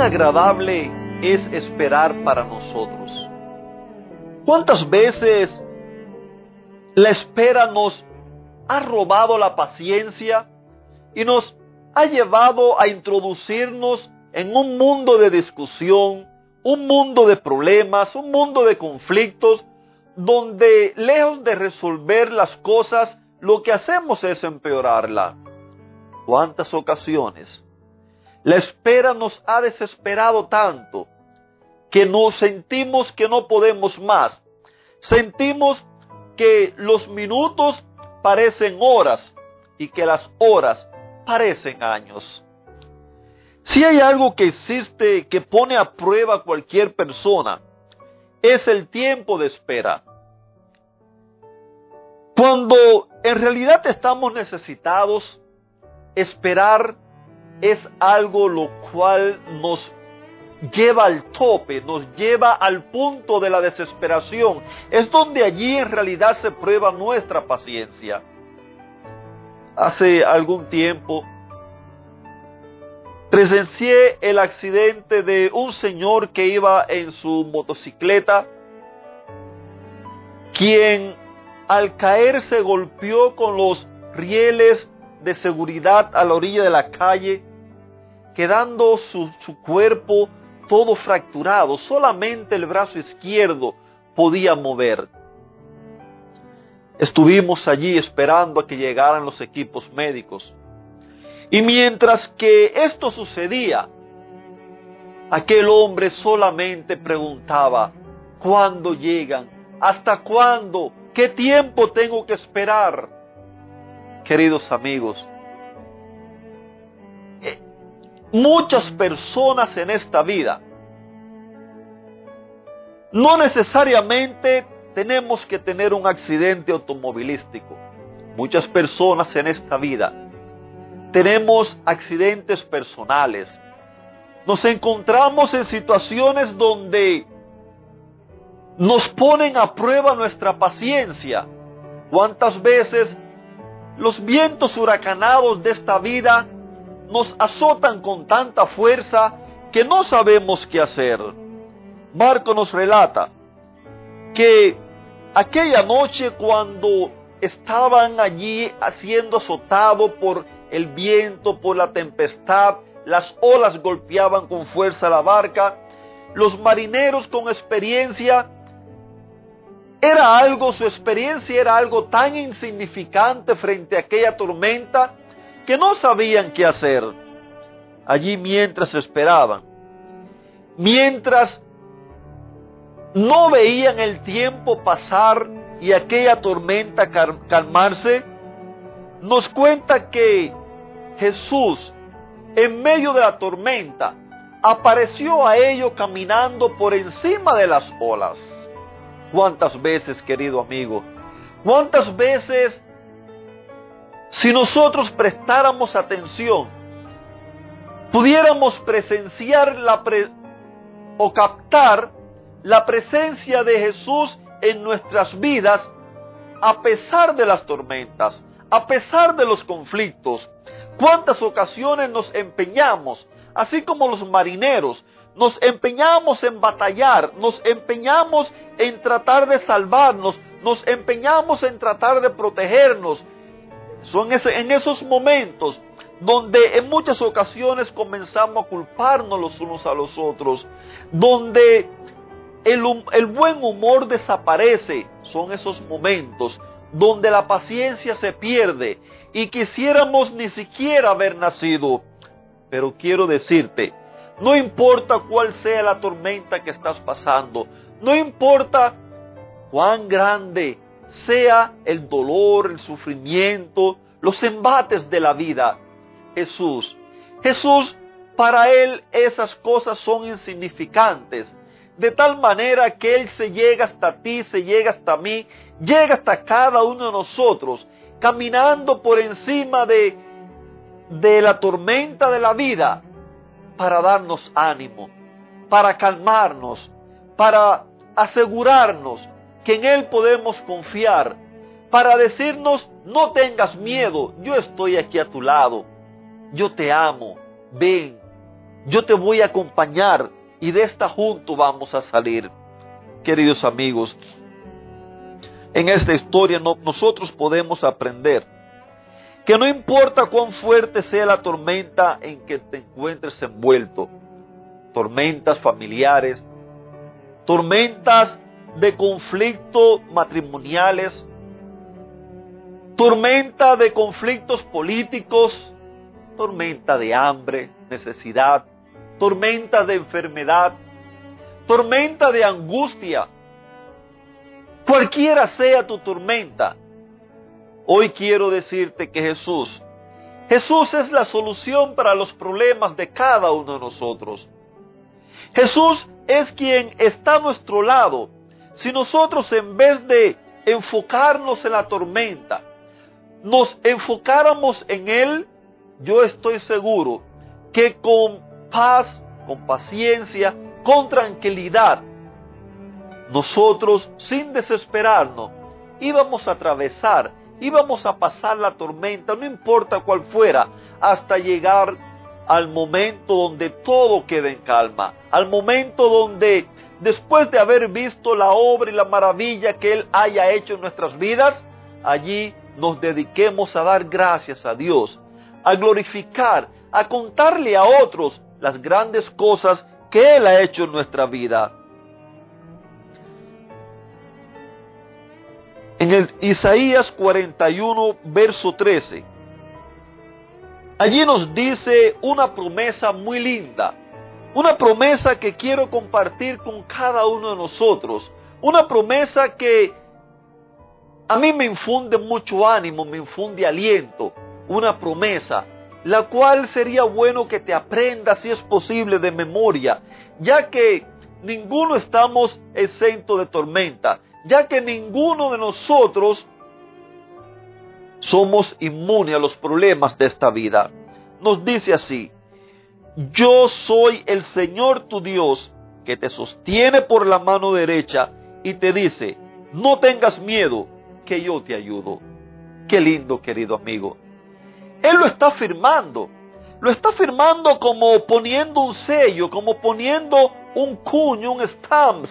Agradable es esperar para nosotros. ¿Cuántas veces la espera nos ha robado la paciencia y nos ha llevado a introducirnos en un mundo de discusión, un mundo de problemas, un mundo de conflictos, donde lejos de resolver las cosas, lo que hacemos es empeorarla. ¿Cuántas ocasiones la espera nos ha desesperado tanto que nos sentimos que no podemos más. Sentimos que los minutos parecen horas y que las horas parecen años. Si hay algo que existe que pone a prueba a cualquier persona, es el tiempo de espera. Cuando en realidad estamos necesitados, esperar es algo lo cual nos lleva al tope, nos lleva al punto de la desesperación. Es donde allí en realidad se prueba nuestra paciencia. Hace algún tiempo presencié el accidente de un señor que iba en su motocicleta, quien al caer se golpeó con los rieles de seguridad a la orilla de la calle, quedando su, cuerpo todo fracturado, solamente el brazo izquierdo podía mover. Estuvimos allí esperando a que llegaran los equipos médicos. Y mientras que esto sucedía, aquel hombre solamente preguntaba, ¿cuándo llegan? ¿Hasta cuándo? ¿Qué tiempo tengo que esperar? Queridos amigos, eh, muchas personas en esta vida, no necesariamente tenemos que tener un accidente automovilístico. Muchas personas en esta vida tenemos accidentes personales. Nos encontramos en situaciones donde nos ponen a prueba nuestra paciencia. ¿Cuántas veces los vientos huracanados de esta vida nos azotan con tanta fuerza que no sabemos qué hacer. Marco nos relata que aquella noche cuando estaban allí siendo azotados por el viento, por la tempestad, las olas golpeaban con fuerza la barca, los marineros con experiencia era algo, su experiencia era algo tan insignificante frente a aquella tormenta que no sabían qué hacer. Allí mientras esperaban, mientras no veían el tiempo pasar y aquella tormenta calmarse, nos cuenta que Jesús, en medio de la tormenta, apareció a ellos caminando por encima de las olas. ¿Cuántas veces, querido amigo? ¿Cuántas veces, si nosotros prestáramos atención, pudiéramos presenciar la o captar la presencia de Jesús en nuestras vidas a pesar de las tormentas, a pesar de los conflictos? ¿Cuántas ocasiones nos empeñamos, así como los marineros, nos empeñamos en batallar, nos empeñamos en tratar de salvarnos, nos empeñamos en tratar de protegernos. Son en esos momentos donde en muchas ocasiones comenzamos a culparnos los unos a los otros, donde el, el buen humor desaparece. Son esos momentos donde la paciencia se pierde y quisiéramos ni siquiera haber nacido. Pero quiero decirte, no importa cuál sea la tormenta que estás pasando. No importa cuán grande sea el dolor, el sufrimiento, los embates de la vida. Jesús, Jesús Para Él esas cosas son insignificantes, de tal manera que Él se llega hasta ti, se llega hasta mí, llega hasta cada uno de nosotros, caminando por encima de, de la tormenta de la vida, para darnos ánimo, para calmarnos, para asegurarnos que en Él podemos confiar, para decirnos, no tengas miedo, yo estoy aquí a tu lado, yo te amo, ven, yo te voy a acompañar y de esta junto vamos a salir. Queridos amigos, en esta historia nosotros podemos aprender que no importa cuán fuerte sea la tormenta en que te encuentres envuelto, tormentas familiares, tormentas de conflicto matrimoniales, tormenta de conflictos políticos, tormenta de hambre, necesidad, tormenta de enfermedad, tormenta de angustia, cualquiera sea tu tormenta, hoy quiero decirte que Jesús, Jesús es la solución para los problemas de cada uno de nosotros. Jesús es quien está a nuestro lado. Si nosotros en vez de enfocarnos en la tormenta, nos enfocáramos en Él, yo estoy seguro que con paz, con paciencia, con tranquilidad, nosotros sin desesperarnos íbamos a atravesar, íbamos a pasar la tormenta, no importa cuál fuera, hasta llegar al momento donde todo queda en calma, al momento donde después de haber visto la obra y la maravilla que Él haya hecho en nuestras vidas, allí nos dediquemos a dar gracias a Dios, a glorificar, a contarle a otros las grandes cosas que Él ha hecho en nuestra vida. En el Isaías 41, verso 13, allí nos dice una promesa muy linda, una promesa que quiero compartir con cada uno de nosotros, una promesa que a mí me infunde mucho ánimo, me infunde aliento, una promesa, la cual sería bueno que te aprendas si es posible de memoria, ya que ninguno estamos exento de tormenta, ya que ninguno de nosotros somos inmunes a los problemas de esta vida. Nos dice así, yo soy el Señor tu Dios que te sostiene por la mano derecha y te dice, no tengas miedo, que yo te ayudo. Qué lindo, querido amigo. Él lo está firmando. Lo está firmando como poniendo un sello, como poniendo un cuño, un stamp.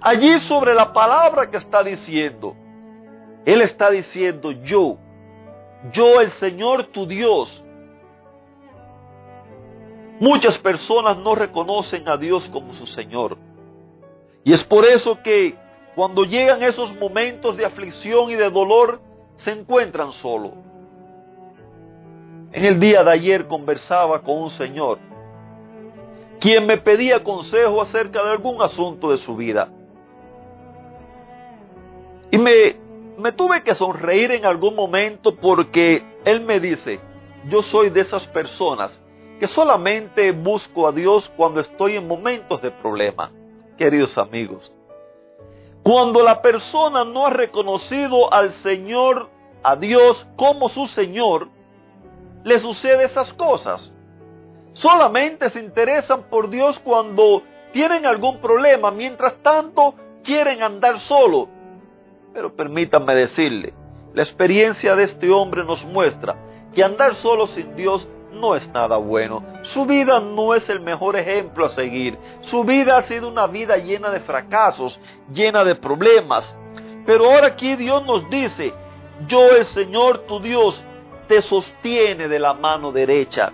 Allí sobre la palabra que está diciendo. Él está diciendo, yo, yo el Señor tu Dios. Muchas personas no reconocen a Dios como su Señor. Y es por eso que cuando llegan esos momentos de aflicción y de dolor, se encuentran solos. En el día de ayer conversaba con un señor, quien me pedía consejo acerca de algún asunto de su vida. Y me, me tuve que sonreír en algún momento porque él me dice, yo soy de esas personas que solamente busco a Dios cuando estoy en momentos de problema. Queridos amigos, cuando la persona no ha reconocido al Señor, a Dios como su Señor, le sucede esas cosas. Solamente se interesan por Dios cuando tienen algún problema, mientras tanto quieren andar solo. Pero permítanme decirle, la experiencia de este hombre nos muestra que andar solo sin Dios no es nada bueno. Su vida no es el mejor ejemplo a seguir. Su vida ha sido una vida llena de fracasos, llena de problemas. Pero ahora aquí Dios nos dice, yo el Señor tu Dios te sostiene de la mano derecha.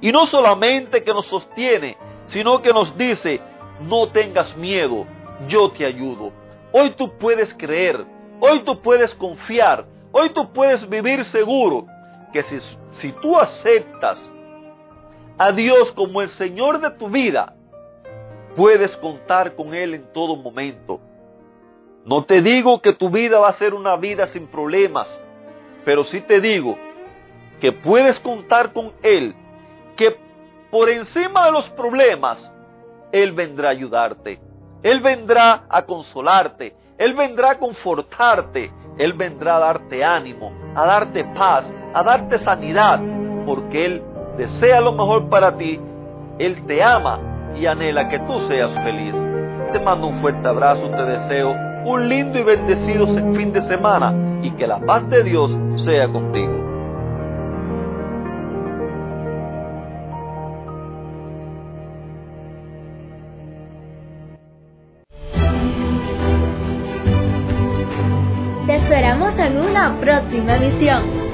Y no solamente que nos sostiene, sino que nos dice, no tengas miedo, yo te ayudo. Hoy tú puedes creer, hoy tú puedes confiar, hoy tú puedes vivir seguro que si, si tú aceptas a Dios como el Señor de tu vida, puedes contar con Él en todo momento. No te digo que tu vida va a ser una vida sin problemas, pero sí te digo que puedes contar con Él, que por encima de los problemas, Él vendrá a ayudarte. Él vendrá a consolarte. Él vendrá a confortarte. Él vendrá a darte ánimo, a darte paz, a darte sanidad, porque Él desea lo mejor para ti. Él te ama y anhela que tú seas feliz. Te mando un fuerte abrazo, te deseo un lindo y bendecido fin de semana y que la paz de Dios sea contigo.